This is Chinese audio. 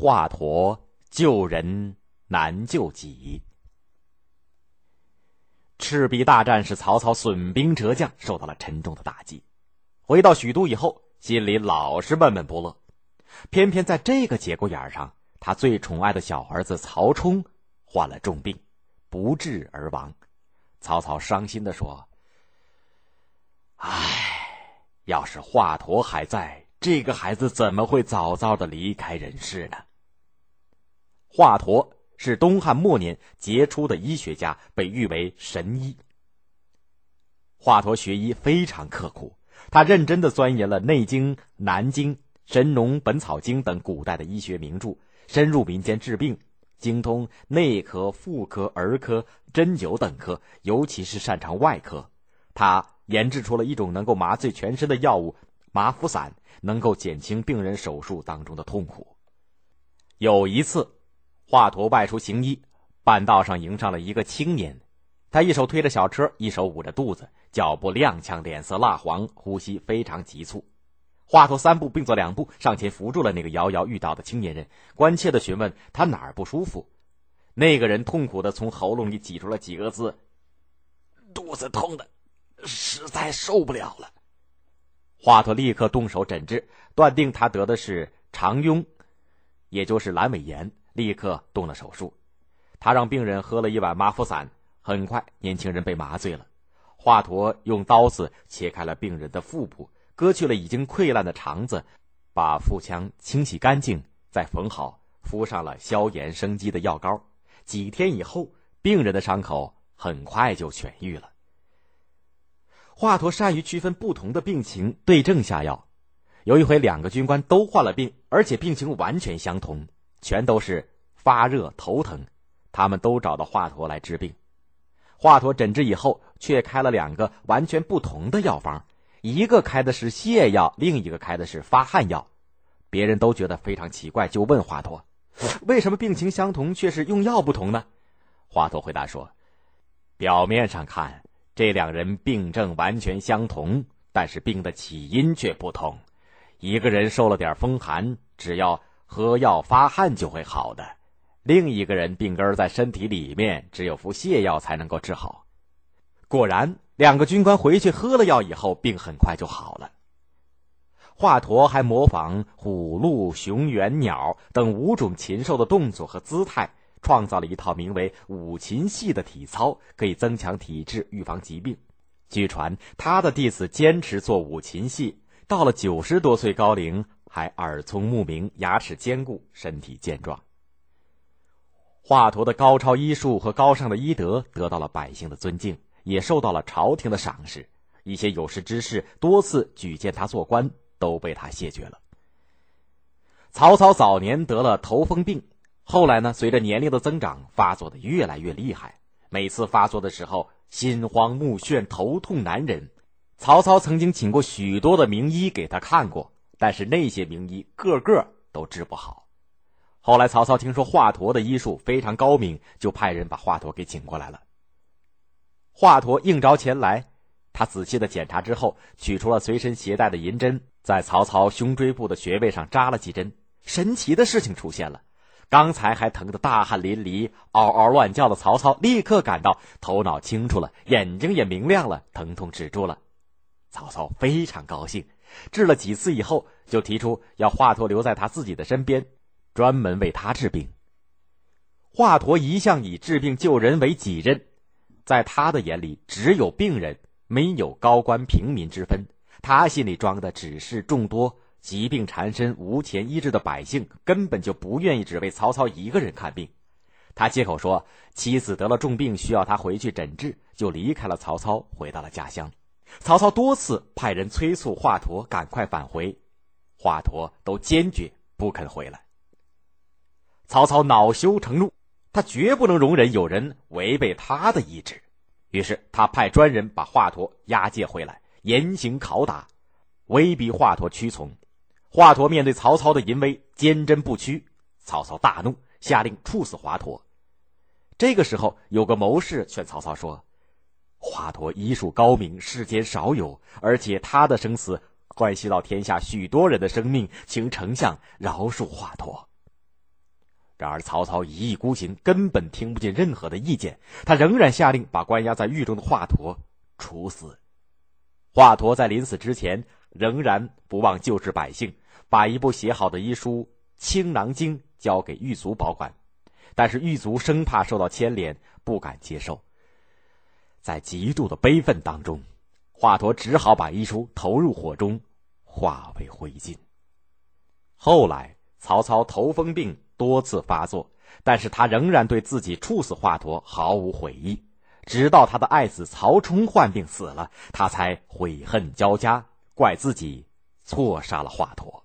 华佗救人难救己。赤壁大战使曹操损兵折将，受到了沉重的打击。回到许都以后，心里老是闷闷不乐。偏偏在这个节骨眼上，他最宠爱的小儿子曹冲患了重病，不治而亡。曹操伤心的说：“唉，要是华佗还在，这个孩子怎么会早早的离开人世呢？”华佗是东汉末年杰出的医学家，被誉为神医。华佗学医非常刻苦，他认真的钻研了《内经》《南经》。《神农本草经》等古代的医学名著，深入民间治病，精通内科、妇科、儿科、针灸等科，尤其是擅长外科。他研制出了一种能够麻醉全身的药物——麻服散，能够减轻病人手术当中的痛苦。有一次，华佗外出行医，半道上迎上了一个青年，他一手推着小车，一手捂着肚子，脚步踉跄，脸色蜡黄，呼吸非常急促。华佗三步并作两步上前扶住了那个摇摇欲倒的青年人，关切的询问他哪儿不舒服。那个人痛苦的从喉咙里挤出了几个字：“肚子痛的，实在受不了了。”华佗立刻动手诊治，断定他得的是肠痈，也就是阑尾炎，立刻动了手术。他让病人喝了一碗麻服散，很快年轻人被麻醉了。华佗用刀子切开了病人的腹部。割去了已经溃烂的肠子，把腹腔清洗干净，再缝好，敷上了消炎生肌的药膏。几天以后，病人的伤口很快就痊愈了。华佗善于区分不同的病情，对症下药。有一回，两个军官都患了病，而且病情完全相同，全都是发热头疼，他们都找到华佗来治病。华佗诊治以后，却开了两个完全不同的药方。一个开的是泻药，另一个开的是发汗药，别人都觉得非常奇怪，就问华佗：“为什么病情相同，却是用药不同呢？”华佗回答说：“表面上看，这两人病症完全相同，但是病的起因却不同。一个人受了点风寒，只要喝药发汗就会好的；另一个人病根在身体里面，只有服泻药才能够治好。”果然。两个军官回去喝了药以后，病很快就好了。华佗还模仿虎、鹿、熊、猿、鸟等五种禽兽的动作和姿态，创造了一套名为“五禽戏”的体操，可以增强体质、预防疾病。据传，他的弟子坚持做五禽戏，到了九十多岁高龄，还耳聪目明、牙齿坚固、身体健壮。华佗的高超医术和高尚的医德得到了百姓的尊敬。也受到了朝廷的赏识，一些有识之士多次举荐他做官，都被他谢绝了。曹操早年得了头风病，后来呢，随着年龄的增长，发作的越来越厉害。每次发作的时候，心慌目眩，头痛难忍。曹操曾经请过许多的名医给他看过，但是那些名医个个都治不好。后来曹操听说华佗的医术非常高明，就派人把华佗给请过来了。华佗应召前来，他仔细的检查之后，取出了随身携带的银针，在曹操胸椎部的穴位上扎了几针。神奇的事情出现了，刚才还疼得大汗淋漓、嗷嗷乱叫的曹操，立刻感到头脑清楚了，眼睛也明亮了，疼痛止住了。曹操非常高兴，治了几次以后，就提出要华佗留在他自己的身边，专门为他治病。华佗一向以治病救人为己任。在他的眼里，只有病人，没有高官平民之分。他心里装的只是众多疾病缠身、无钱医治的百姓，根本就不愿意只为曹操一个人看病。他借口说妻子得了重病，需要他回去诊治，就离开了曹操，回到了家乡。曹操多次派人催促华佗赶快返回，华佗都坚决不肯回来。曹操恼羞成怒。他绝不能容忍有人违背他的意志，于是他派专人把华佗押解回来，严刑拷打，威逼华佗屈从。华佗面对曹操的淫威，坚贞不屈。曹操大怒，下令处死华佗。这个时候，有个谋士劝曹操说：“华佗医术高明，世间少有，而且他的生死关系到天下许多人的生命，请丞相饶恕华佗。”然而曹操一意孤行，根本听不进任何的意见。他仍然下令把关押在狱中的华佗处死。华佗在临死之前，仍然不忘救治百姓，把一部写好的医书《青囊经》交给狱卒保管。但是狱卒生怕受到牵连，不敢接受。在极度的悲愤当中，华佗只好把医书投入火中，化为灰烬。后来，曹操头风病多次发作，但是他仍然对自己处死华佗毫无悔意。直到他的爱子曹冲患病死了，他才悔恨交加，怪自己错杀了华佗。